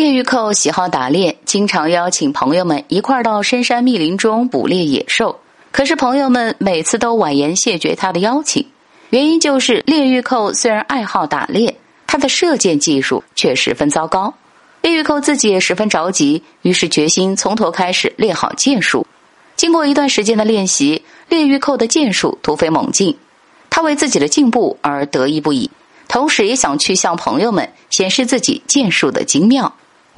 猎玉寇喜好打猎，经常邀请朋友们一块儿到深山密林中捕猎野兽。可是朋友们每次都婉言谢绝他的邀请，原因就是猎玉寇虽然爱好打猎，他的射箭技术却十分糟糕。猎玉寇自己也十分着急，于是决心从头开始练好箭术。经过一段时间的练习，猎玉寇的箭术突飞猛进，他为自己的进步而得意不已。同时也想去向朋友们显示自己剑术的精妙。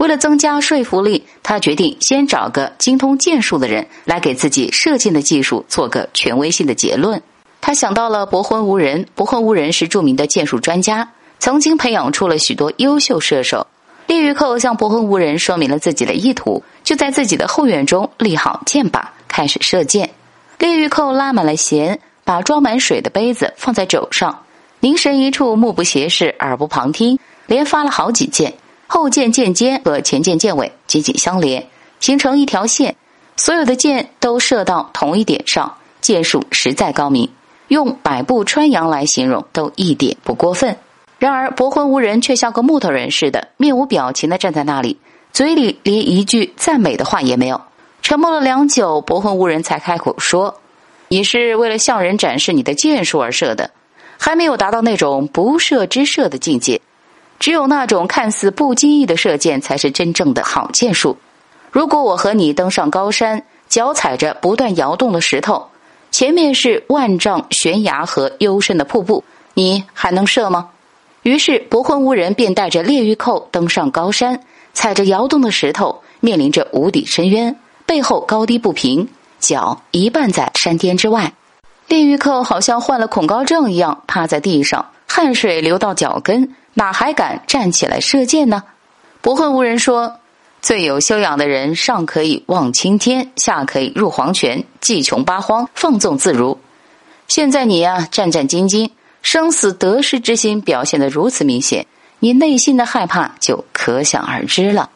为了增加说服力，他决定先找个精通剑术的人来给自己射箭的技术做个权威性的结论。他想到了伯昏无人，伯昏无人是著名的剑术专家，曾经培养出了许多优秀射手。猎玉寇向伯昏无人说明了自己的意图，就在自己的后院中立好箭靶，开始射箭。猎玉寇拉满了弦，把装满水的杯子放在肘上。凝神一处，目不斜视，耳不旁听，连发了好几箭。后箭箭尖和前箭箭尾紧紧相连，形成一条线。所有的箭都射到同一点上，箭术实在高明，用百步穿杨来形容都一点不过分。然而博昏无人却像个木头人似的，面无表情的站在那里，嘴里连一句赞美的话也没有。沉默了良久，博昏无人才开口说：“你是为了向人展示你的箭术而射的。”还没有达到那种不射之射的境界，只有那种看似不经意的射箭才是真正的好箭术。如果我和你登上高山，脚踩着不断摇动的石头，前面是万丈悬崖和幽深的瀑布，你还能射吗？于是博昏无人便带着猎玉寇登上高山，踩着摇动的石头，面临着无底深渊，背后高低不平，脚一半在山巅之外。猎玉寇好像患了恐高症一样，趴在地上，汗水流到脚跟，哪还敢站起来射箭呢？不会无人说：“最有修养的人，上可以望青天，下可以入黄泉，技穷八荒，放纵自如。现在你呀，战战兢兢，生死得失之心表现的如此明显，你内心的害怕就可想而知了。”